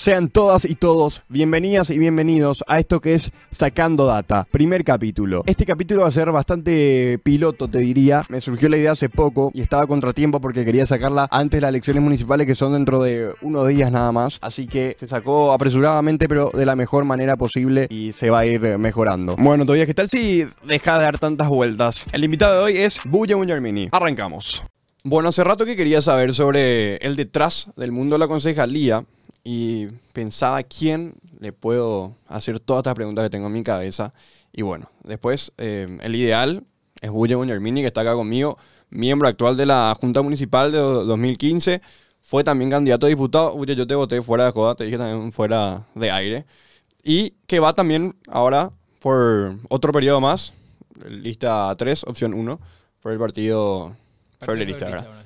Sean todas y todos bienvenidas y bienvenidos a esto que es Sacando Data, primer capítulo. Este capítulo va a ser bastante piloto, te diría. Me surgió la idea hace poco y estaba a contratiempo porque quería sacarla antes de las elecciones municipales que son dentro de unos días nada más. Así que se sacó apresuradamente pero de la mejor manera posible y se va a ir mejorando. Bueno, todavía, ¿qué tal si deja de dar tantas vueltas? El invitado de hoy es Buya Muñarmini. Arrancamos. Bueno, hace rato que quería saber sobre el detrás del mundo de la concejalía y pensaba quién le puedo hacer todas estas preguntas que tengo en mi cabeza. Y bueno, después eh, el ideal es Buya Muñarmini, que está acá conmigo, miembro actual de la Junta Municipal de 2015. Fue también candidato a diputado. Buya, yo te voté fuera de joda, te dije también fuera de aire. Y que va también ahora por otro periodo más, lista 3, opción 1, por el partido Federalista, ¿verdad?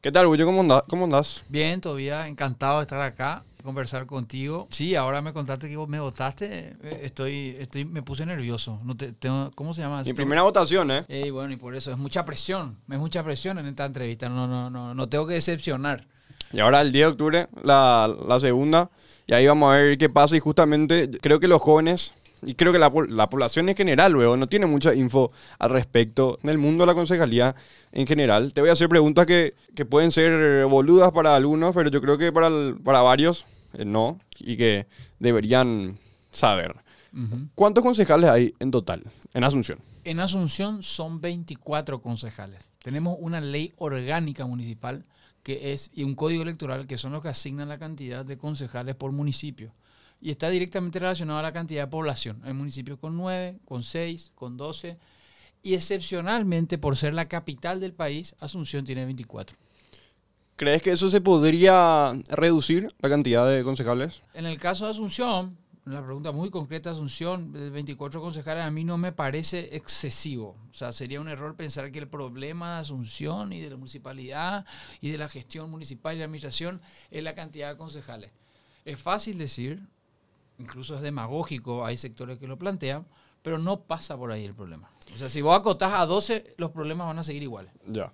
¿Qué tal, Bullo? ¿Cómo, andas? ¿Cómo andás? Bien, todavía encantado de estar acá, conversar contigo. Sí, ahora me contaste que vos me votaste, eh, estoy, estoy, me puse nervioso. No te, tengo, ¿Cómo se llama? Mi primera votación, ¿eh? Y bueno, y por eso es mucha presión, es mucha presión en esta entrevista, no, no, no, no tengo que decepcionar. Y ahora el 10 de octubre, la, la segunda, y ahí vamos a ver qué pasa y justamente creo que los jóvenes y creo que la, la, población en general luego no tiene mucha info al respecto del mundo de la concejalía en general. Te voy a hacer preguntas que, que pueden ser boludas para algunos, pero yo creo que para, para varios no, y que deberían saber. Uh -huh. ¿Cuántos concejales hay en total en Asunción? En Asunción son 24 concejales. Tenemos una ley orgánica municipal que es, y un código electoral que son los que asignan la cantidad de concejales por municipio y está directamente relacionado a la cantidad de población. Hay municipios con 9, con 6, con 12 y excepcionalmente por ser la capital del país, Asunción tiene 24. ¿Crees que eso se podría reducir la cantidad de concejales? En el caso de Asunción, la pregunta muy concreta, Asunción, de 24 concejales, a mí no me parece excesivo. O sea, sería un error pensar que el problema de Asunción y de la municipalidad y de la gestión municipal y la administración es la cantidad de concejales. Es fácil decir, incluso es demagógico, hay sectores que lo plantean, pero no pasa por ahí el problema. O sea, si vos acotás a 12, los problemas van a seguir iguales. Ya.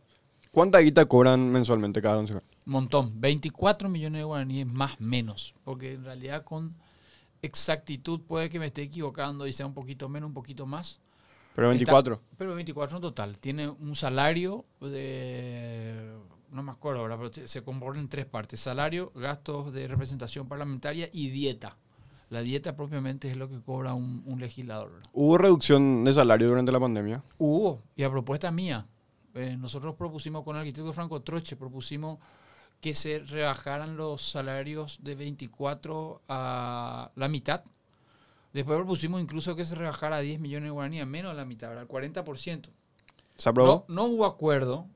¿Cuánta guita cobran mensualmente cada concejal? Montón. 24 millones de guaraníes más menos. Porque en realidad con exactitud puede que me esté equivocando y sea un poquito menos, un poquito más. Pero 24. Está, pero 24 en total. Tiene un salario de... No me acuerdo ahora, pero se compone en tres partes. Salario, gastos de representación parlamentaria y dieta. La dieta propiamente es lo que cobra un, un, legislador. ¿Hubo reducción de salario durante la pandemia? Hubo, y a propuesta mía. Eh, nosotros propusimos con el arquitecto Franco Troche, propusimos que se rebajaran los salarios de 24 a la mitad. Después propusimos incluso que se rebajara a 10 millones de guaraníes, menos de la mitad, al 40%. ¿Se aprobó? No, no hubo acuerdo.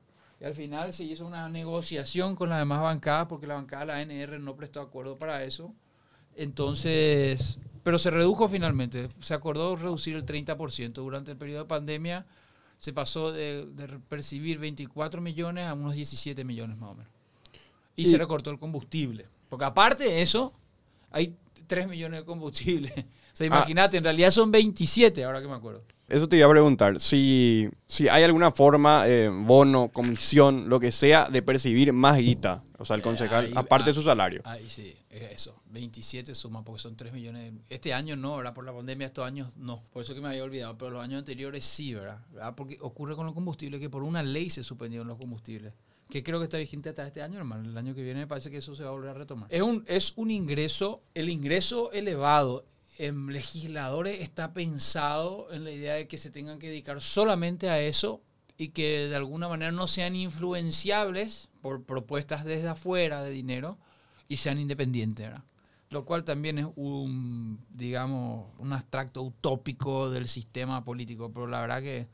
Y al final se hizo una negociación con las demás bancadas, porque la bancada de la ANR no prestó acuerdo para eso. Entonces, pero se redujo finalmente. Se acordó reducir el 30%. Durante el periodo de pandemia se pasó de, de percibir 24 millones a unos 17 millones más o menos. Y, y, se recortó el combustible. Porque aparte de eso, hay 3 millones de combustible. O sea, imagínate, ah, en realidad son 27, ahora que me acuerdo. Eso te iba a preguntar, si, si hay alguna forma, eh, bono, comisión, lo que sea, de percibir más guita, o sea, el concejal, eh, ahí, aparte ah, de su salario. Ahí sí, eso, 27 suma, porque son 3 millones. Este año no, ¿verdad? Por la pandemia, estos años no. Por eso que me había olvidado, pero los años anteriores sí, ¿verdad? ¿verdad? Porque ocurre con los combustibles que por una ley se suspendieron los combustibles. Que creo que está vigente hasta este año, hermano. El año que viene me parece que eso se va a volver a retomar. Es un, es un ingreso, el ingreso elevado en legisladores está pensado en la idea de que se tengan que dedicar solamente a eso y que de alguna manera no sean influenciables por propuestas desde afuera de dinero y sean independientes, ¿verdad? Lo cual también es un, digamos, un abstracto utópico del sistema político, pero la verdad que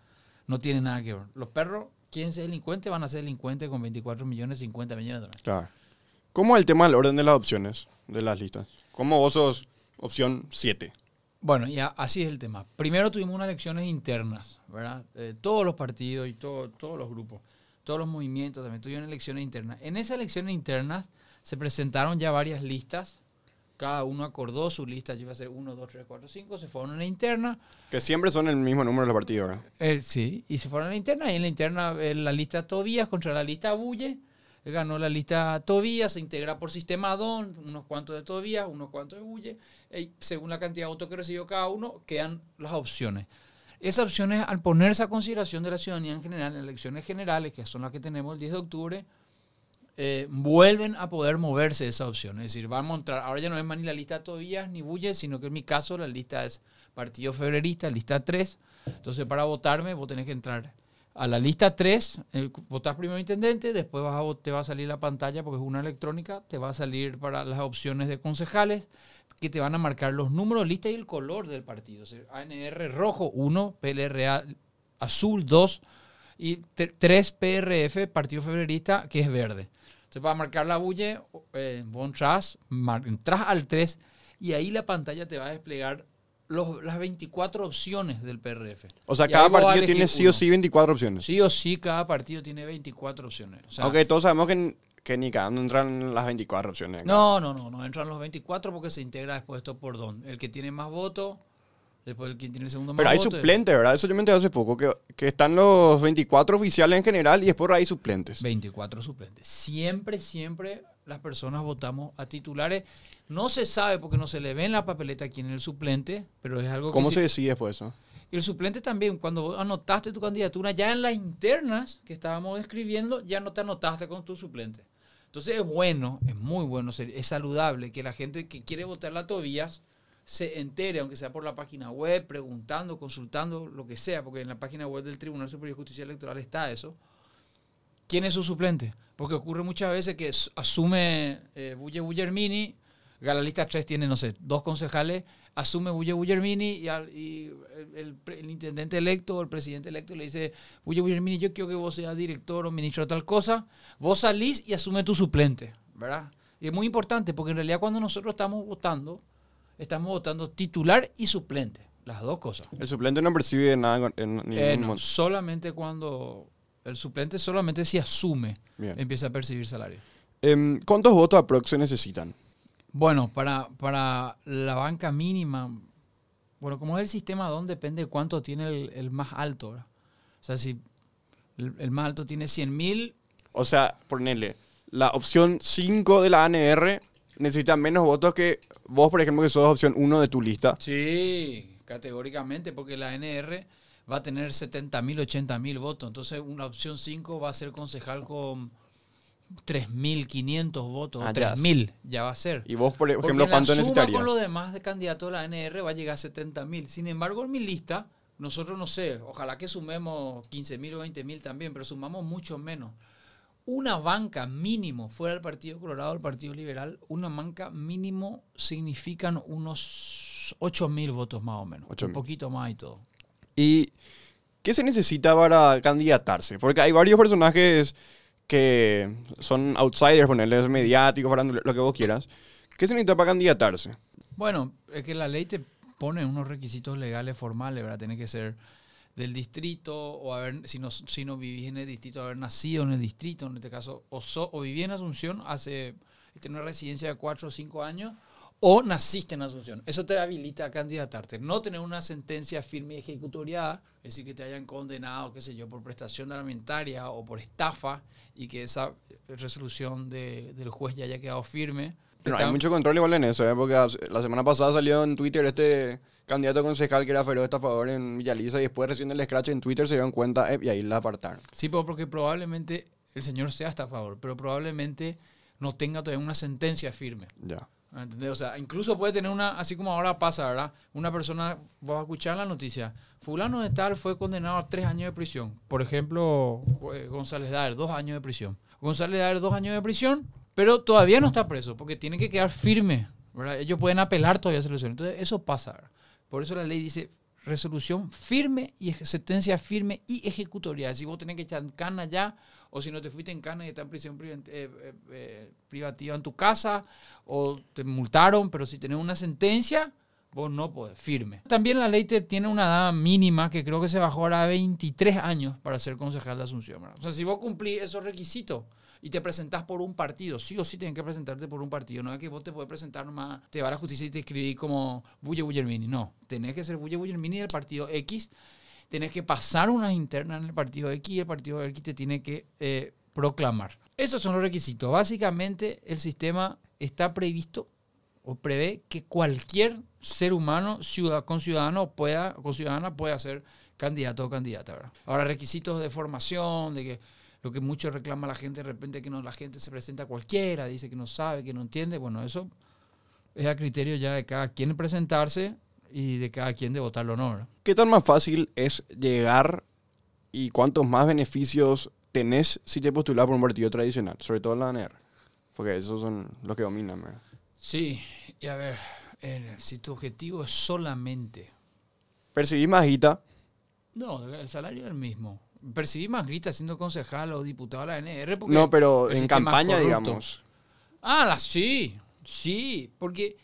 no tiene nada que ver. Los perros, quieren ser delincuentes, van a ser delincuentes con 24 millones, 50 millones de dólares. Claro. ¿Cómo es el tema del orden de las opciones de las listas? ¿Cómo vos sos opción 7. Bueno, ya así es el tema. Primero tuvimos unas elecciones internas, ¿verdad? Eh, todos los partidos y todo, todos los grupos, todos los movimientos también tuvieron elecciones internas. En esas elecciones internas se presentaron ya varias listas. Cada uno acordó su lista, yo iba a ser 1, 2, 3, 4, 5, se fueron a la interna. Que siempre son el mismo número de los partidos, ¿verdad? Eh, sí, y se fueron a la interna, y en la interna eh, la lista Tobías contra la lista Bulle, ganó la lista Tobías, se integra por sistema DON, unos cuantos de Tobías, unos cuantos de Bulle, y según la cantidad de votos que recibió cada uno, quedan las opciones. Esas opciones, al ponerse a consideración de la ciudadanía en general, en elecciones generales, que son las que tenemos el 10 de octubre, eh, vuelven a poder moverse esas opciones. Es decir, vamos a entrar, ahora ya no es más ni la lista Tobías ni Bulle, sino que en mi caso la lista es Partido Febrerista, lista 3. Entonces, para votarme, vos tenés que entrar a la lista 3, votás primero intendente, después vas a, te va a salir la pantalla porque es una electrónica, te va a salir para las opciones de concejales que te van a marcar los números, lista y el color del partido. ANR rojo 1, PLRA azul 2 y 3 PRF, Partido Febrerista, que es verde. Entonces, para marcar la bulle, eh, entras, entras al 3 y ahí la pantalla te va a desplegar las 24 opciones del PRF. O sea, cada partido tiene sí o sí 24 opciones. Sí o sí, cada partido tiene 24 opciones. O ok, todos sabemos que, que ni cada uno entran las 24 opciones. No, no, no, no entran los 24 porque se integra después esto por don. El que tiene más votos, después el que tiene el segundo más Pero hay suplentes, ¿verdad? Eso yo me enteré hace poco, que, que están los 24 oficiales en general y después hay suplentes. 24 suplentes. Siempre, siempre las personas votamos a titulares. No se sabe porque no se le ve en la papeleta quién es el suplente, pero es algo que... ¿Cómo se decide después eso? El suplente también, cuando anotaste tu candidatura, ya en las internas que estábamos describiendo, ya no te anotaste con tu suplente. Entonces es bueno, es muy bueno, es saludable que la gente que quiere votar la Tobías se entere, aunque sea por la página web, preguntando, consultando, lo que sea, porque en la página web del Tribunal Superior de Justicia Electoral está eso. ¿Quién es su suplente? Porque ocurre muchas veces que asume eh, Bulle Bullermini, la lista 3 tiene, no sé, dos concejales, asume Bulle Bullermini y, y el, intendente electo el presidente electo le dice, Bulle Bullermini, yo quiero que vos seas director o ministro de tal cosa, vos salís y asume tu suplente, ¿verdad? Y es muy importante porque en realidad cuando nosotros estamos votando, estamos votando titular y suplente, las dos cosas. El suplente no percibe nada en, ningún eh, no, Solamente cuando el suplente solamente si asume empieza a percibir salario. Em, ¿Cuántos votos aprox se necesitan? Bueno, para, para la banca mínima, bueno, como es el sistema DON, depende de cuánto tiene el, más alto. O sea, si el, más alto tiene 100 mil. O sea, ponele, la opción 5 de la ANR necesita menos votos que vos, por ejemplo, que sos opción 1 de tu lista. Sí, categóricamente, porque la ANR va a tener 70 mil, 80 mil votos. Entonces, una opción 5 va a ser concejal con 3.500 votos, ah, 3.000 ya va a ser. ¿Y vos, por ejemplo, cuánto necesitarías? con los demás de candidatos de la NR va a llegar a 70.000. Sin embargo, en mi lista, nosotros no sé, ojalá que sumemos 15.000 o 20.000 también, pero sumamos mucho menos. Una banca mínimo fuera del Partido Colorado, del Partido Liberal, una banca mínimo significan unos 8.000 votos más o menos. un poquito más y todo. ¿Y qué se necesita para candidatarse? Porque hay varios personajes que son outsiders, ponerles mediáticos, lo que vos quieras. ¿Qué se necesita para candidatarse? Bueno, es que la ley te pone unos requisitos legales formales, ¿verdad? Tiene que ser del distrito o haber, si no, si no vivís en el distrito, haber nacido en el distrito, en este caso, o, o viví en Asunción hace, tener una residencia de 4 o 5 años, o naciste en Asunción. Eso te habilita a candidatarte. No tener una sentencia firme y ejecutoriada, es decir, que te hayan condenado, qué sé yo, por prestación alimentaria o por estafa y que esa resolución del juez ya haya quedado firme. Pero hay mucho control igual en eso, ¿eh? porque la semana pasada salió en Twitter este candidato concejal que era feroz estafador en Villaliza y después recién del scratch en Twitter se dieron cuenta eh, y ahí la apartaron. Sí, porque probablemente el señor sea estafador, pero probablemente no tenga todavía una sentencia firme. Ya. O sea, incluso puede tener una, así como ahora pasa, ¿verdad? Una persona, vas a escuchar la noticia, fulano de tal fue condenado a tres años de prisión. Por ejemplo, eh, González Daer, dos años de prisión. González Daer, dos años de prisión, pero todavía no está preso, porque tiene que quedar firme, ¿verdad? Ellos pueden apelar todavía a esa. Entonces, eso pasa, Por eso la ley dice resolución firme y sentencia firme y ejecutoria. Si vos tenés que echar cana ya, o si no te fuiste en cana y estás en prisión eh, eh, eh, privativa en tu casa, o te multaron, pero si tenés una sentencia, vos no podés, firme. También la ley te tiene una edad mínima que creo que se bajó ahora a 23 años para ser concejal de Asunción. O sea, si vos cumplís esos requisitos y te presentás por un partido, sí o sí tienes que presentarte por un partido. No es que vos te puedes presentar nomás, te va a la justicia y te escribís como Bulle Bullermini. No, tenés que ser Bulle Bullermini del partido X tenés que pasar unas internas en el partido X y el partido X te tiene que eh, proclamar. Esos son los requisitos. Básicamente el sistema está previsto o prevé que cualquier ser humano ciudad, con ciudadano pueda, con ciudadana pueda ser candidato o candidata. Ahora, requisitos de formación, de que lo que mucho reclama la gente de repente que no la gente se presenta cualquiera, dice que no sabe, que no entiende, bueno, eso es a criterio ya de cada quien presentarse y de cada quien de votarlo o no. ¿Qué tan más fácil es llegar y cuántos más beneficios tenés si te postulas por un partido tradicional, sobre todo en la ANR? Porque esos son los que dominan. ¿verdad? Sí, y a ver, eh, si tu objetivo es solamente... Percibís más guita. No, el salario es el mismo. Percibí más grita siendo concejal o diputado de la ANR. Porque No, pero en campaña, digamos. Ah, la, sí, sí, porque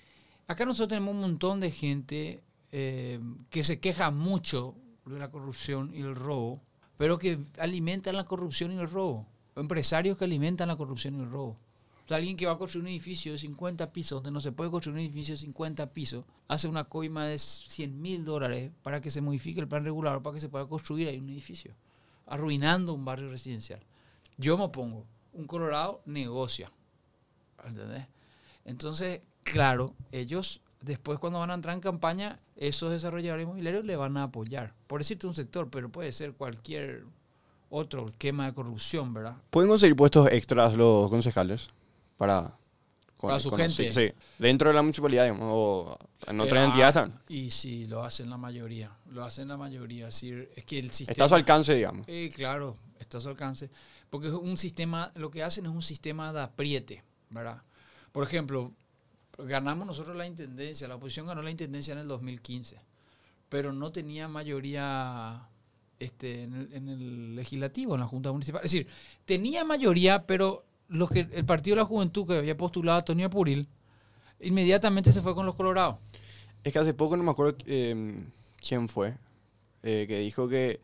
acá nosotros tenemos un montón de gente eh, que se queja mucho de la corrupción y el robo, pero que alimentan la corrupción y el robo. Empresarios que alimentan la corrupción y el robo. O sea, alguien que va a construir un edificio de 50 pisos, donde no se puede construir un edificio de 50 pisos, hace una coima de 100 mil dólares para que se modifique el plan regular para que se pueda construir ahí un edificio, arruinando un barrio residencial. Yo me opongo. Un Colorado negocia. ¿Entendés? Entonces, claro, ellos después cuando van a entrar en campaña, esos desarrolladores inmobiliarios le van a apoyar. Por decirte un sector, pero puede ser cualquier otro esquema de corrupción, ¿verdad? ¿Pueden conseguir puestos extras los concejales para... Para su gente. Sí, sí. dentro de la municipalidad, digamos, o en otras Eh, entidades ah, también. Y sí, lo hacen la mayoría. Lo hacen la mayoría. Es decir, es que el sistema... Está a su alcance, digamos. Eh, claro, está a su alcance. Porque es un sistema, lo que hacen es un sistema de apriete, ¿verdad? Por ejemplo, ganamos nosotros la intendencia, la oposición ganó la intendencia en el 2015, pero no tenía mayoría este, en, el, en el legislativo, en la Junta Municipal. Es decir, tenía mayoría, pero los que, el Partido de la Juventud que había postulado a Antonio Apuril, inmediatamente se fue con los colorados. Es que hace poco no me acuerdo eh, quién fue, eh, que dijo que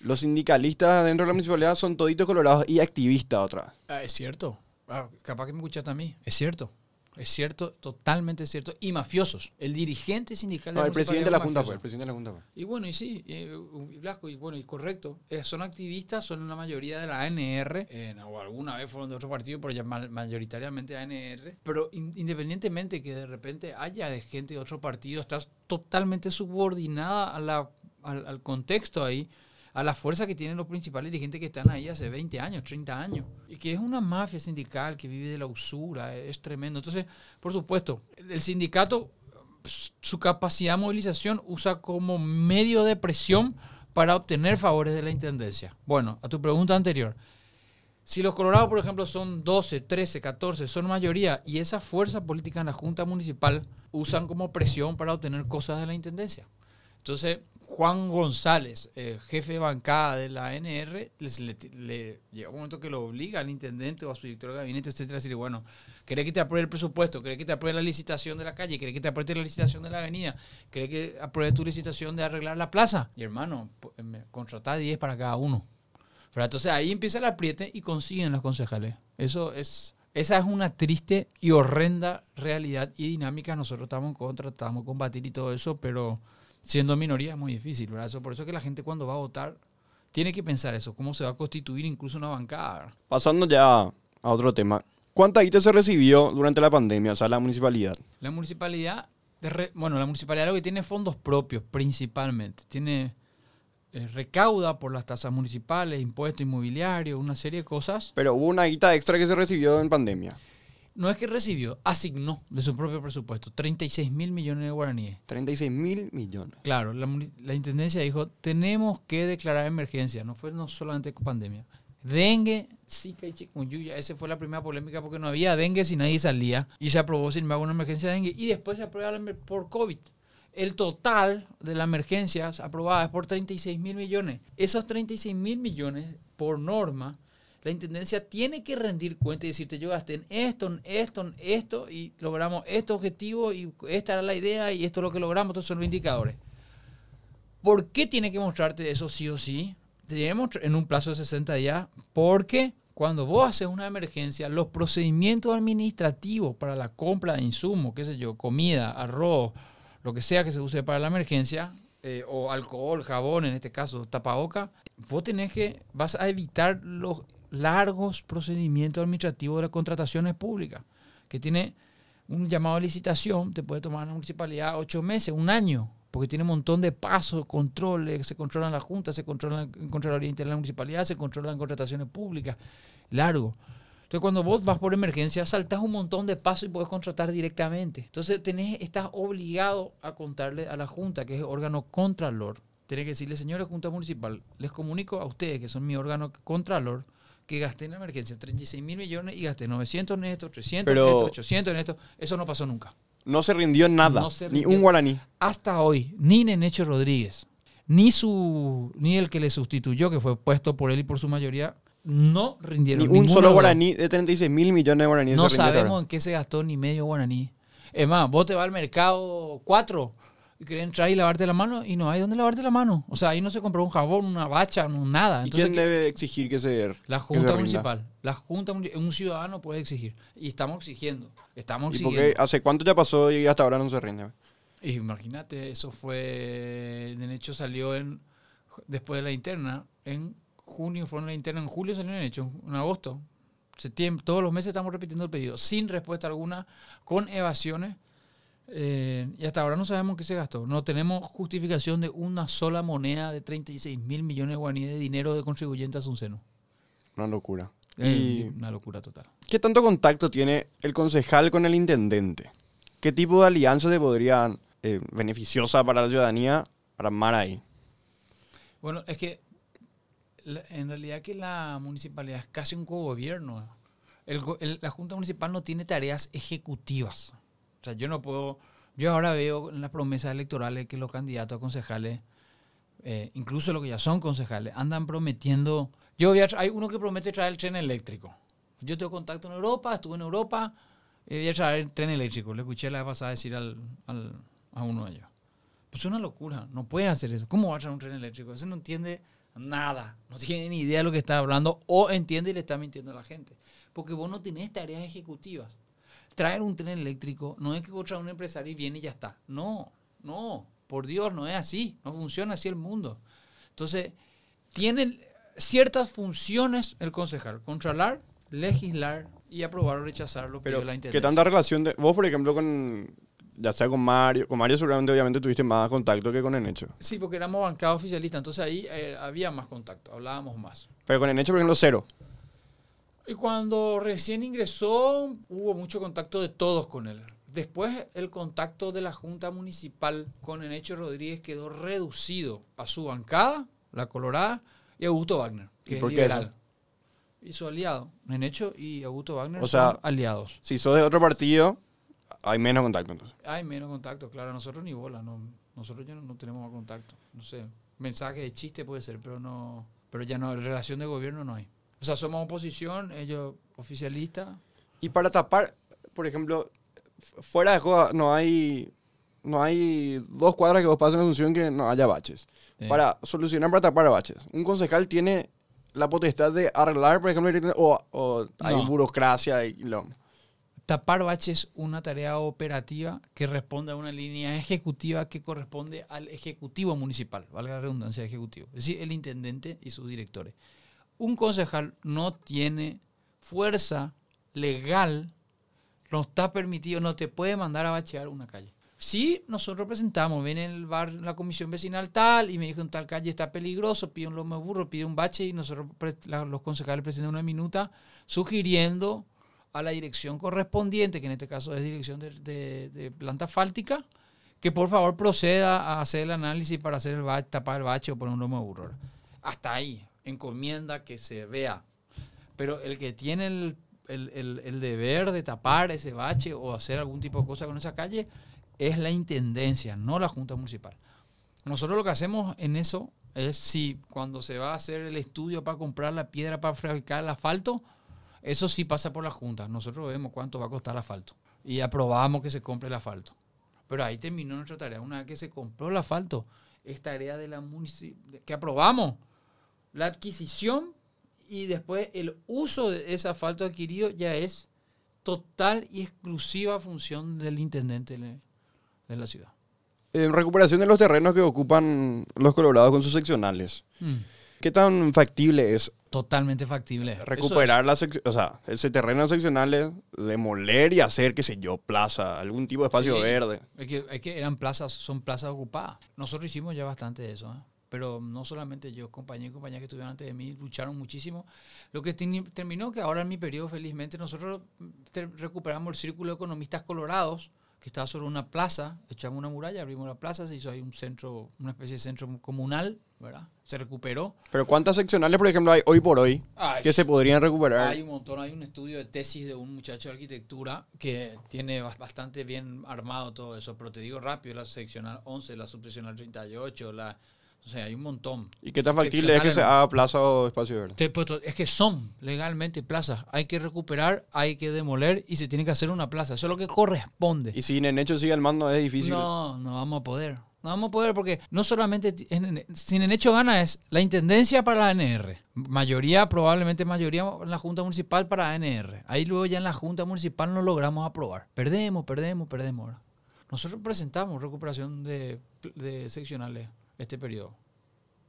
los sindicalistas dentro de la municipalidad son toditos colorados y activistas otra. Ah, es cierto. Ah, capaz que me escuchaste a mí. Es cierto. Es cierto, totalmente cierto. Y mafiosos. El dirigente sindical No, de el presidente de la Junta fue, el presidente de la Junta fue. Y bueno, y sí, eh, y Blasco, y bueno, y correcto. Eh, son activistas, son la mayoría de la ANR, eh, o alguna vez fueron de otro partido, pero ya ma- mayoritariamente ANR. Pero in- independientemente que de repente haya de gente de otro partido, estás totalmente subordinada a la, al, al contexto ahí, a la fuerza que tienen los principales dirigentes que están ahí hace 20 años, 30 años. Y que es una mafia sindical que vive de la usura, es tremendo. Entonces, por supuesto, el sindicato su capacidad de movilización usa como medio de presión para obtener favores de la intendencia. Bueno, a tu pregunta anterior. Si los colorados, por ejemplo, son 12, 13, 14, son mayoría y esa fuerza política en la Junta Municipal usan como presión para obtener cosas de la Intendencia. Entonces, Juan González, eh, jefe de bancada de la ANR, les- le, le- llega un momento que lo obliga al intendente o a su director de gabinete, etcétera, a decir, bueno, ¿querés que te apruebe el presupuesto? ¿Querés que te apruebe la licitación de la calle? ¿Querés que te apruebe la licitación de la avenida? ¿Querés que apruebe tu licitación de arreglar la plaza? Y hermano, me contratá 10 para cada uno. Pero entonces ahí empieza el apriete y consiguen los concejales. Eso es, esa es una triste y horrenda realidad y dinámica. Nosotros estamos en contra, estamos a combatir y todo eso, pero siendo minoría es muy difícil, ¿verdad? Eso, por eso que la gente cuando va a votar tiene que pensar eso, cómo se va a constituir incluso una bancada. Pasando ya a otro tema. ¿Cuánta guita se recibió durante la pandemia, o sea, la municipalidad? La municipalidad, de re- bueno, la municipalidad lo que tiene es fondos propios principalmente. Tiene eh, recauda por las tasas municipales, impuestos inmobiliarios, una serie de cosas. Pero hubo una guita extra que se recibió en pandemia. No es que recibió, asignó de su propio presupuesto 36 mil millones de guaraníes. 36 mil millones. Claro, la, intendencia dijo, tenemos que declarar emergencia, no fue no solamente con pandemia. Dengue, Zika y chikungunya, esa fue la primera polémica porque no había dengue si nadie salía y se aprobó sin embargo una emergencia de dengue y después se aprueba por COVID. El total de la emergencia aprobada es por 36 mil millones. Esos 36 mil millones, por norma, la intendencia tiene que rendir cuenta y decirte, yo gasté en esto, en esto, en esto, y logramos este objetivo, y esta era la idea, y esto es lo que logramos, estos son los indicadores. ¿Por qué tiene que mostrarte eso sí o sí? Mostrar en un plazo de 60 días, porque cuando vos haces una emergencia, los procedimientos administrativos para la compra de insumos, qué sé yo, comida, arroz, lo que sea que se use para la emergencia, eh, o alcohol, jabón, en este caso tapaboca, vos tenés que, vas a evitar los largos procedimientos administrativos de las contrataciones públicas, que tiene un llamado a licitación, te puede tomar en la municipalidad ocho meses, un año, porque tiene un montón de pasos, controles, se controlan la Junta, se controla en Contraloría Interna de la municipalidad, se controlan contrataciones públicas, largo. Entonces, cuando vos vas por emergencia, saltás un montón de pasos y podés contratar directamente. Entonces, tenés, estás obligado a contarle a la Junta, que es órgano contralor. Tenés que decirle, señores Junta Municipal, les comunico a ustedes, que son mi órgano contralor, que gasté en la emergencia 36 mil millones y gasté 900 en esto, 300 en Pero- esto, 800 en esto. Eso no pasó nunca. No se rindió en nada. No Ni un guaraní. Hasta hoy, ni Nenecho Rodríguez, ni, su, ni el que le sustituyó, que fue puesto por él y por su mayoría, no rindieron. Ni un solo guaraní de 36 mil millones de guaraníes. No se sabemos ahora. en qué se gastó ni medio guaraní. Es más, vos te vas al mercado 4 y querés entrar y lavarte la mano y no hay dónde lavarte la mano. O sea, ahí no se compró un jabón, una bacha, no, nada. ¿Y Entonces, quién debe exigir que se La se Junta? Municipal. La Junta Un ciudadano puede exigir. Y estamos exigiendo. Estamos ¿Y exigiendo. por qué? ¿Hace cuánto ya pasó y hasta ahora no se rinde? Imagínate, eso fue. De hecho, salió en después de la interna. En junio fueron la interna. En julio salió en hecho. En agosto. Septiembre. Todos los meses estamos repitiendo el pedido. Sin respuesta alguna. Con evasiones. Eh, y hasta ahora no sabemos qué se gastó. No tenemos justificación de una sola moneda de 36 mil millones de guaraníes de dinero de contribuyentes a un seno. Una locura. Eh, ¿Y Una locura total. qué tanto contacto tiene el concejal con el intendente? ¿Qué tipo de alianza se podría eh, beneficiosa para la ciudadanía armar ahí? Bueno, es que en realidad que la municipalidad es casi un cogobierno. El go- el- la Junta Municipal no tiene tareas ejecutivas. Sea, yo no puedo... Yo ahora veo en las promesas electorales que los candidatos a concejales, eh, incluso los que ya son concejales, andan prometiendo... Yo voy a hay uno que promete traer el tren eléctrico. Yo tengo contacto en Europa, estuve en Europa, y voy a traer el tren eléctrico. Le escuché la vez pasada decir al, al- a uno de ellos. Pues es una locura, no puede hacer eso. ¿Cómo va a traer un tren eléctrico? Ese no entiende nada, no tiene ni idea de lo que está hablando o entiende y le está mintiendo a la gente. Porque vos no tenés tareas ejecutivas. Traer un tren eléctrico no es que vos traes un empresario y viene y ya está. No, no, por Dios, no es así. No funciona así el mundo. Entonces, tienen ciertas funciones el concejal. Controlar, legislar y aprobar o rechazar lo que Pero, la ¿qué intendencia. tanta relación de... Vos, por ejemplo, con... Ya sea con Mario, con Mario seguramente obviamente tuviste más contacto que con Enecho. Sí, porque éramos bancada oficialista, entonces ahí eh, había más contacto, hablábamos más. Pero con Enecho, por ejemplo, cero. Y cuando recién ingresó, hubo mucho contacto de todos con él. Después, el contacto de la Junta Municipal con Enecho Rodríguez quedó reducido a su bancada, la Colorada, y Augusto Wagner, que ¿Y es por qué eso? Y su aliado. Nenecho y Augusto Wagner O sea- son aliados. Si sos de otro partido, hay menos contacto entonces. Hay menos contacto, claro. Nosotros ni bola, no, nosotros ya no, no tenemos más contacto. No sé, mensaje de chiste puede ser, pero no, pero ya no, relación de gobierno no hay. O sea, somos oposición, ellos oficialistas. Y para tapar, por ejemplo, fuera de joda, no hay, no hay dos cuadras que vos pases en Asunción que no haya baches. Sí. Para solucionar, para tapar baches. Un concejal tiene la potestad de arreglar, por ejemplo, o, o hay No. burocracia y lo... Tapar baches es una tarea operativa que responde a una línea ejecutiva que corresponde al ejecutivo municipal, valga la redundancia ejecutivo, es decir, el intendente y sus directores. Un concejal no tiene fuerza legal, no está permitido, no te puede mandar a bachear una calle. Si nosotros presentamos, ven en el bar la comisión vecinal tal y me dijo en tal calle está peligroso, pide un lomo burro, pide un bache y nosotros, los concejales presentan una minuta sugiriendo a la dirección correspondiente, que en este caso es dirección de, planta fáltica, que por favor proceda a hacer el análisis para hacer el bache, tapar el bache o poner un lomo burro. Hasta ahí, encomienda que se vea. Pero el que tiene el, el- el- deber de tapar ese bache o hacer algún tipo de cosa con esa calle es la intendencia, no la Junta Municipal. Nosotros lo que hacemos en eso es si cuando se va a hacer el estudio para comprar la piedra para fabricar el asfalto, eso sí pasa por la Junta. Nosotros vemos cuánto va a costar el asfalto y aprobamos que se compre el asfalto. Pero ahí terminó nuestra tarea. Una vez que se compró el asfalto, es tarea de la municipalidad que aprobamos la adquisición y después el uso de ese asfalto adquirido ya es total y exclusiva función del intendente de la ciudad. En recuperación de los terrenos que ocupan los colorados con sus seccionales. ¿Qué ¿Qué tan factible es Totalmente factible. Recuperar las sec- o sea, ese terreno seccional, demoler y hacer, qué sé yo, plaza, algún tipo de espacio Sí. verde? Es que, es que eran plazas, son plazas ocupadas. Nosotros hicimos ya bastante de eso, ¿eh? Pero no solamente yo, compañeros y compañeras que estuvieron antes de mí lucharon muchísimo. Lo que terminó que ahora en mi periodo, felizmente, nosotros recuperamos el círculo de economistas colorados, que estaba sobre una plaza, echamos una muralla, abrimos la plaza, se hizo ahí un centro, una especie de centro comunal, ¿verdad? Se recuperó. Pero ¿cuántas seccionales, por ejemplo, hay hoy por hoy Ay, que se podrían recuperar? Hay un montón, hay un estudio de tesis de un muchacho de arquitectura que tiene bas- bastante bien armado todo eso, pero te digo rápido, la seccional 11, la subseccional 38, la, o sea, hay un montón. ¿Y qué tan factible es que se haga plaza o espacio verde? Es que son legalmente plazas, hay que recuperar, hay que demoler y se tiene que hacer una plaza, eso es lo que corresponde. Y si Nenecho sigue al mando es difícil. No, no vamos a poder. No vamos a poder porque no solamente si Nenecho gana es la intendencia para la ANR. Mayoría, probablemente mayoría en la Junta Municipal para ANR. Ahí luego ya en la Junta Municipal no logramos aprobar. Perdemos, perdemos, perdemos. Nosotros presentamos recuperación de, de seccionales este periodo.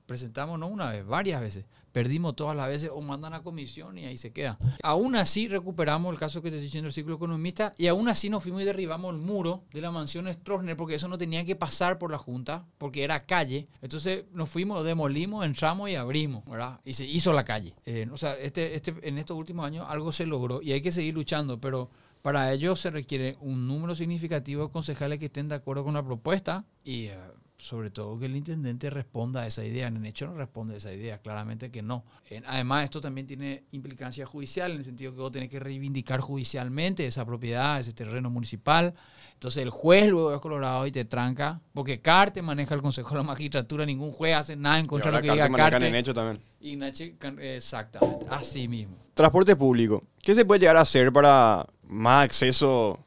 Presentamos no una vez, varias veces. Perdimos todas las veces o mandan a comisión y ahí se queda. Aún así recuperamos el caso que te estoy diciendo el ciclo economista y aún así nos fuimos y derribamos el muro de la mansión Stroessner porque eso no tenía que pasar por la Junta porque era calle. Entonces nos fuimos, demolimos, entramos y abrimos, ¿verdad? Y se hizo la calle. Eh, o sea, este, este, en estos últimos años algo se logró y hay que seguir luchando, pero para ello se requiere un número significativo de concejales que estén de acuerdo con la propuesta y eh, sobre todo que el intendente responda a esa idea. En el hecho no responde a esa idea, claramente que no. En- además, esto también tiene implicancia judicial, en el sentido que vos tenés que reivindicar judicialmente esa propiedad, ese terreno municipal. Entonces el juez luego es colorado y te tranca, porque Carte maneja el Consejo de la Magistratura, ningún juez hace nada en contra de lo que diga Carte maneja Carte. Nenecho también. Y Nache- can- exactamente, así mismo. Transporte público. ¿Qué se puede llegar a hacer para más acceso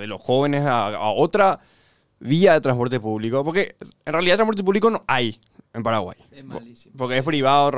de los jóvenes a, a otra vía de transporte público? Porque en realidad transporte público no hay en Paraguay. Es malísimo. Porque es privado.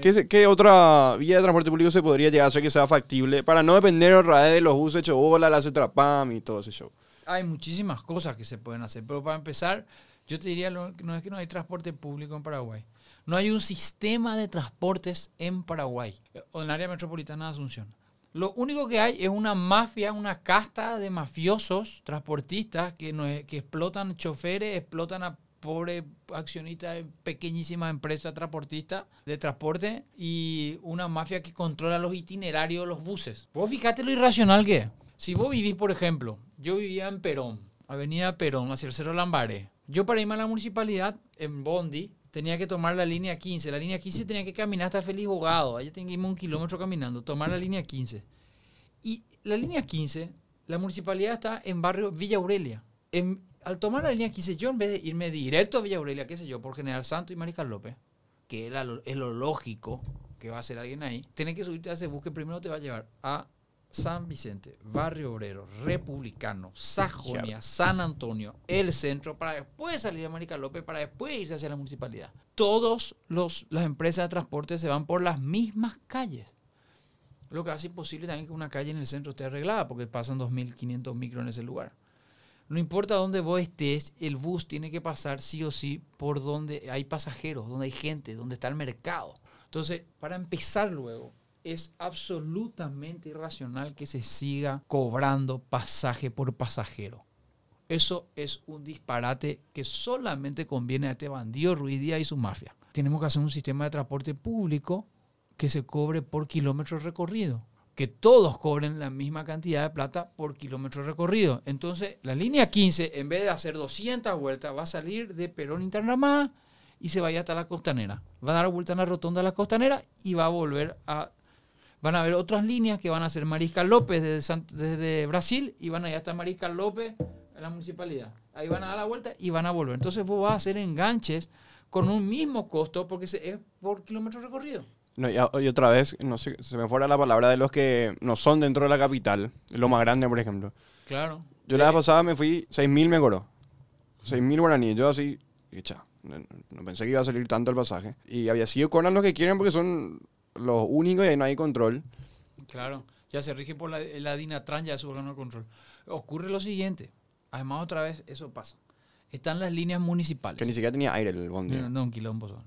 ¿Qué, qué otra vía de transporte público se podría llegar a hacer que sea factible para no depender otra vez de los buses hecho bola, la Cetrapam y todo ese show? Hay muchísimas cosas que se pueden hacer, pero para empezar, yo te diría, lo- no es que no hay transporte público en Paraguay. No hay un sistema de transportes en Paraguay, o en el área metropolitana de Asunción. Lo único que hay es una mafia, una casta de mafiosos transportistas que, que explotan choferes, explotan a pobres accionistas de pequeñísimas empresas transportistas de transporte y una mafia que controla los itinerarios de los buses. Vos fíjate lo irracional que es. Si vos vivís, por ejemplo, yo vivía en Perón, Avenida Perón, hacia el Cerro Lambaré. Yo para irme a la municipalidad, en Bondi, tenía que tomar la línea 15. La línea 15 tenía que caminar hasta Feliz Bogado. Allá tenía que irme un kilómetro caminando, tomar la línea 15. Y la línea 15, la municipalidad está en barrio Villa Aurelia. En- al tomar la línea 15, yo en vez de irme directo a Villa Aurelia, qué sé yo, por General Santo y Mariscal López, que era lo- es lo lógico que va a hacer alguien ahí, tenés que subirte a ese bus que primero te va a llevar a San Vicente, Barrio Obrero, Republicano, Sajonia, San Antonio, el centro, para después salir a Mariscal López, para después irse hacia la municipalidad. Todas las empresas de transporte se van por las mismas calles. Lo que hace imposible también que una calle en el centro esté arreglada, porque pasan 2.500 micros en ese lugar. No importa dónde vos estés, el bus tiene que pasar sí o sí por donde hay pasajeros, donde hay gente, donde está el mercado. Entonces, para empezar luego, es absolutamente irracional que se siga cobrando pasaje por pasajero. Eso es un disparate que solamente conviene a este bandido Ruiz Díaz y su mafia. Tenemos que hacer un sistema de transporte público que se cobre por kilómetro recorrido. Que todos cobren la misma cantidad de plata por kilómetro recorrido. Entonces, la línea 15, en vez de hacer 200 vueltas, va a salir de Perón Internamá y se va a ir hasta la costanera. Va a dar vuelta en la rotonda de la costanera y va a volver a... Van a haber otras líneas que van a ser Mariscal López desde, desde Brasil y van a ir hasta Mariscal López en la municipalidad. Ahí van a dar la vuelta y van a volver. Entonces vos vas a hacer enganches con un mismo costo porque se- es por kilómetro recorrido. No, y, y otra vez, no sé, se me fuera la palabra de los que no son dentro de la capital, lo más grande, por ejemplo. Claro. Yo la vez pasada me fui, 6.000 me cobró. 6.000 guaraníes. Yo así, echa, no, no pensé que iba a salir tanto el pasaje. Y había sido cobran los que quieren porque son los únicos y ahí no hay control. Claro, ya se rige por la, la DINATRAN, ya es su órgano de control. Ocurre lo siguiente, además otra vez eso pasa. Están las líneas municipales. Que ni siquiera tenía aire el bondi. No, no, un quilombo son.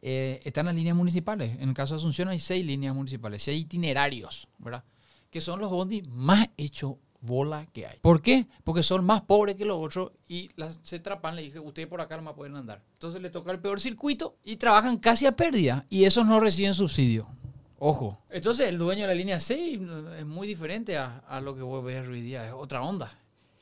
eh, están las líneas municipales. En el caso de Asunción hay seis líneas municipales, seis itinerarios, ¿verdad? Que son los bondi más hechos bola que hay. ¿Por qué? Porque son más pobres que los otros y se trapan. Le dije, ustedes por acá no más pueden andar. Entonces le toca el peor circuito y trabajan casi a pérdida y esos no reciben subsidio. Ojo. Entonces el dueño de la línea 6 es muy diferente a, lo que vos ves hoy día, es otra onda.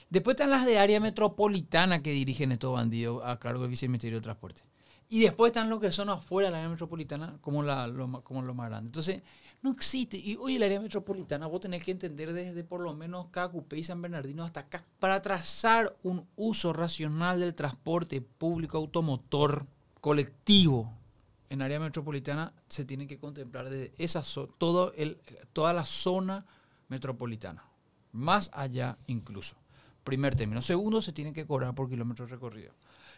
Después están las de área metropolitana que dirigen estos bandidos a cargo del Viceministerio de Transporte. Y después están los que son afuera de la área metropolitana como, la, como lo más grande. Entonces, no existe. Y hoy el área metropolitana vos tenés que entender desde por lo menos Cacupé y San Bernardino hasta acá. Para trazar un uso racional del transporte público automotor colectivo en área metropolitana se tiene que contemplar desde esa todo el, toda la zona metropolitana. Más allá incluso. Primer término. Segundo, se tiene que cobrar por kilómetros recorridos.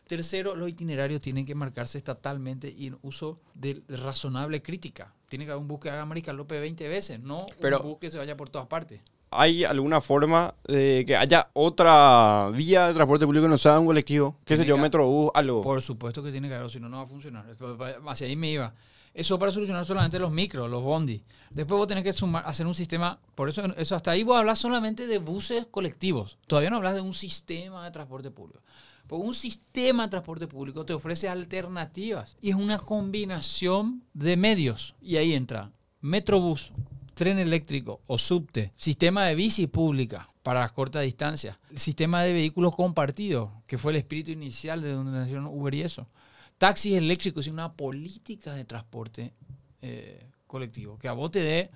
Tercero, los itinerarios tienen que marcarse estatalmente y en uso de razonable crítica. Tiene que haber un bus que haga América López 20 veces, no Pero, un bus que se vaya por todas partes. ¿Hay alguna forma de que haya otra vía de transporte público que no sea un colectivo? ¿Qué sé yo, Metrobús, algo? Por supuesto que tiene que haber, si no, no va a funcionar. Hacia ahí me iba. Eso para solucionar solamente los micros, los bondi. Después vos tenés que sumar, hacer un sistema, por eso, eso hasta ahí vos hablas solamente de buses colectivos. Todavía no hablas de un sistema de transporte público. Un sistema de transporte público te ofrece alternativas y es una combinación de medios. Y ahí entra Metrobús, tren eléctrico o subte, sistema de bici pública para las cortas distancias, sistema de vehículos compartidos, que fue el espíritu inicial de donde nacieron Uber y eso, taxis eléctricos y una política de transporte eh, colectivo, que a vos te dé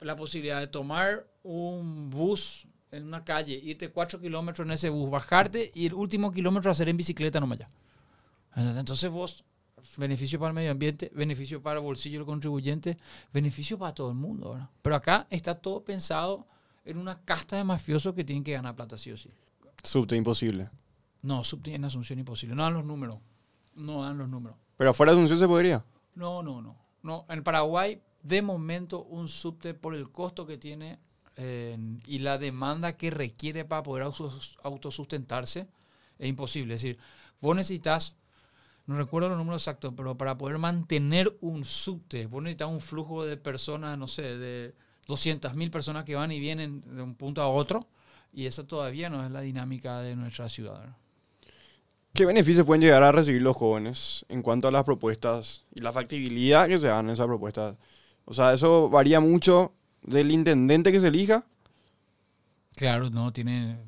la posibilidad de tomar un bus en una calle, irte cuatro kilómetros en ese bus, bajarte y el último kilómetro hacer en bicicleta nomás ya. Entonces vos, beneficio para el medio ambiente, beneficio para el bolsillo del contribuyente, beneficio para todo el mundo. ¿verdad? Pero acá está todo pensado en una casta de mafiosos que tienen que ganar plata sí o sí. Subte imposible. No, subte en Asunción imposible. No dan los números. No dan los números. ¿Pero afuera de Asunción se podría? No, no, no. no. En Paraguay, de momento, un subte por el costo que tiene eh, y la demanda que requiere para poder autosustentarse es imposible. Es decir, vos necesitas, no recuerdo los números exactos, pero para poder mantener un subte, vos necesitas un flujo de personas, no sé, de 200.000 personas que van y vienen de un punto a otro, y esa todavía no es la dinámica de nuestra ciudad. ¿Qué beneficios pueden llegar a recibir los jóvenes en cuanto a las propuestas y la factibilidad que se dan en esas propuestas? O sea, eso varía mucho del intendente que se elija. Claro, no, tiene.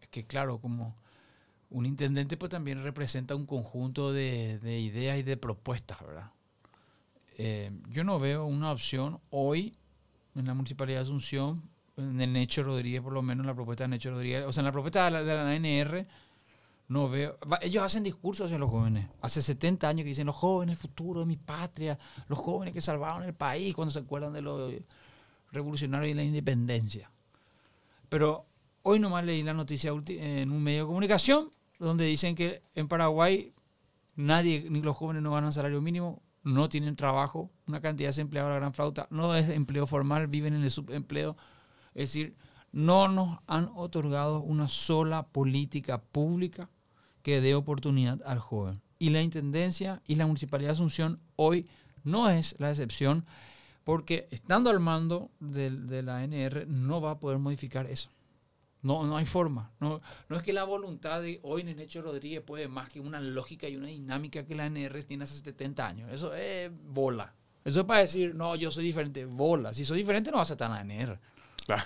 Es que claro, como un intendente pues también representa un conjunto de, ideas y de propuestas, ¿verdad? Eh, yo no veo una opción hoy en la Municipalidad de Asunción, en el Necho Rodríguez, por lo menos en la propuesta de Necho Rodríguez, o sea, en la propuesta de la, de la ANR, no veo. Ellos hacen discursos hacia los jóvenes. Hace 70 años que dicen los jóvenes, el futuro de mi patria, los jóvenes que salvaron el país cuando se acuerdan de los revolucionarios y la independencia. Pero hoy nomás leí la noticia en un medio de comunicación donde dicen que en Paraguay nadie, ni los jóvenes no ganan salario mínimo, no tienen trabajo, una cantidad de desempleados a la gran flauta, no es empleo formal, viven en el subempleo. Es decir, no nos han otorgado una sola política pública que dé oportunidad al joven. Y la Intendencia y la Municipalidad de Asunción hoy no es la excepción, porque estando al mando de, la ANR no va a poder modificar eso. No, no hay forma. No, no es que la voluntad de hoy Nenecho Rodríguez puede más que una lógica y una dinámica que la ANR tiene hace 70 años. Eso es bola. Eso es para decir, no, yo soy diferente. Bola. Si soy diferente, no vas a estar en la ANR. Claro.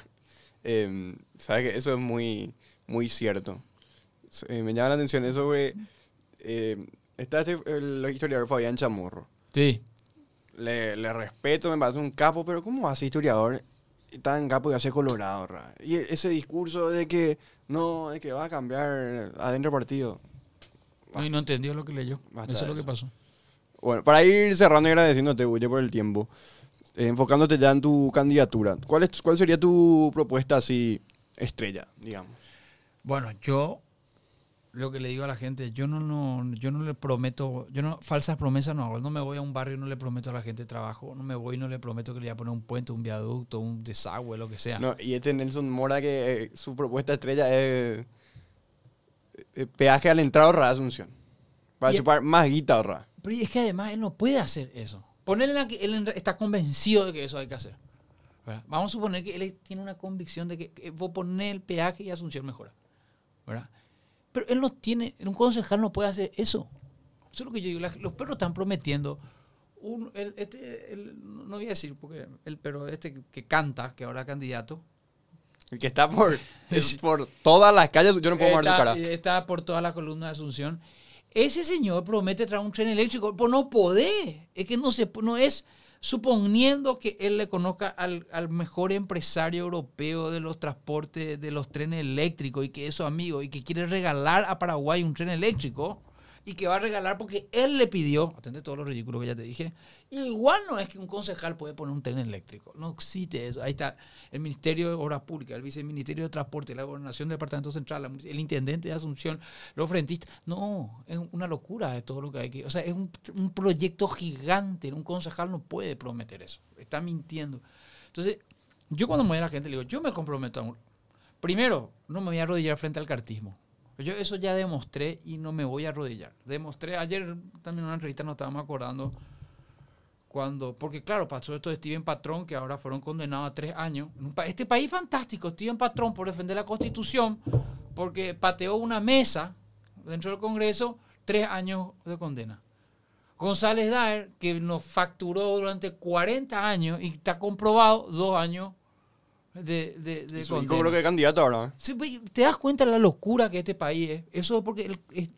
Eh, ¿Sabes que Eso es muy, muy cierto. Eh, me llama la atención eso, güey. Eh, está este, el, historiador Fabián Chamorro. Sí. Le, le, respeto, me parece un capo, pero ¿cómo hace historiador tan capo y hace colorado? Y ese discurso de que no, de que va a cambiar adentro del partido. Ay, no entendió lo que leyó. eso es lo que pasó. Bueno, para ir cerrando y agradeciéndote, Bulle, por el tiempo, eh, enfocándote ya en tu candidatura, ¿cuál, es, ¿cuál sería tu propuesta así estrella, digamos? Bueno, yo lo que le digo a la gente, yo no, no, yo no le prometo, yo no, falsas promesas no hago. No me voy a un barrio y no le prometo a la gente trabajo. No me voy y no le prometo que le voy a poner un puente, un viaducto, un desagüe, lo que sea. No, y este Nelson Mora que eh, su propuesta estrella es eh, peaje al entrar a Asunción. Para chupar más guita ahorra. Pero es que además él no puede hacer eso. Ponerle a que él está convencido de que eso hay que hacer. ¿verdad? Vamos a suponer que él tiene una convicción de que, que voy a poner el peaje y Asunción mejora. ¿verdad? Pero él no tiene, un concejal no puede hacer eso. Eso es lo que yo digo. los perros están prometiendo. Un, el- este, el- no voy a decir, porque el pero este que canta, que ahora es candidato, El que está por, es por todas las calles, yo no puedo mover su cara. está por toda la columna de Asunción. Ese señor promete traer un tren eléctrico, pues no puede. Es que no se no es suponiendo que él le conozca al, al mejor empresario europeo de los transportes de los trenes eléctricos y que es su amigo y que quiere regalar a Paraguay un tren eléctrico y que va a regalar porque él le pidió, atende todos los ridículos que ya te dije, igual no es que un concejal puede poner un tren eléctrico, no existe eso. Ahí está el Ministerio de Obras Públicas, el Viceministerio de Transporte, la Gobernación del Departamento Central, el Intendente de Asunción, los frentistas. No, es una locura de todo lo que hay que... O sea, es un, un proyecto gigante, un concejal no puede prometer eso, está mintiendo. Entonces, yo cuando me voy a la gente le digo, yo me comprometo a un... Primero, no me voy a arrodillar frente al cartismo. Yo eso ya demostré y no me voy a arrodillar. Demostré, ayer también en una entrevista nos estábamos acordando cuando, porque claro, pasó esto de Steven Patrón, que ahora fueron condenados a tres años. Este país fantástico, Steven Patrón, por defender la Constitución, porque pateó una mesa dentro del Congreso, tres años de condena. González Daer, que nos facturó durante 40 años y está comprobado dos años de, de, de su hijo creo que es candidato ahora. ¿eh? Sí, pues, ¿Te das cuenta de la locura que este país es? Eso es porque el- es-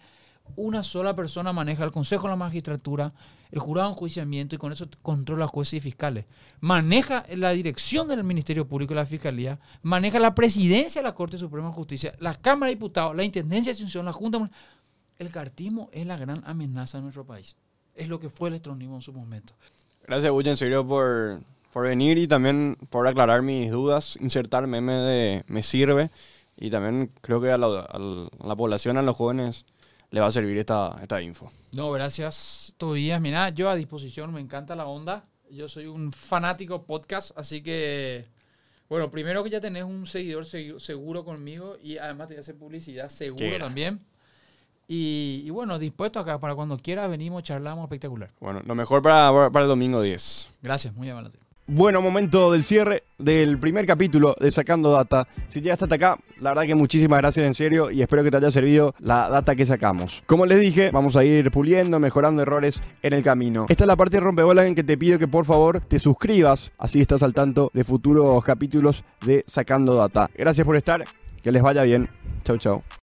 una sola persona maneja el Consejo de la Magistratura, el jurado de enjuiciamiento y con eso controla jueces y fiscales. Maneja la dirección del Ministerio Público y la Fiscalía, maneja la presidencia de la Corte Suprema de Justicia, la Cámara de Diputados, la Intendencia de Asunción, la Junta. El cartismo es la gran amenaza de nuestro país. Es lo que fue el electronismo en su momento. Gracias, Bulla, en serio, por, por venir y también por aclarar mis dudas. Insertar meme de me sirve. Y también creo que a la, a la- población, a los jóvenes, le va a servir esta, esta info. No, gracias, Tobías. Mira, yo a disposición, me encanta la onda. Yo soy un fanático podcast, así que, bueno, primero que ya tenés un seguidor segu- seguro conmigo y además te voy a hacer publicidad seguro Quiera. también. Y, y bueno, dispuesto acá para cuando quieras venimos, charlamos, espectacular. Bueno, lo mejor para, para el domingo 10. Gracias, muy amable. Bueno, momento del cierre del primer capítulo de Sacando Data. Si llegaste hasta acá, la verdad que muchísimas gracias en serio y espero que te haya servido la data que sacamos. Como les dije, vamos a ir puliendo, mejorando errores en el camino. Esta es la parte de rompebolas en que te pido que por favor te suscribas, así estás al tanto de futuros capítulos de Sacando Data. Gracias por estar, que les vaya bien. Chau, chau.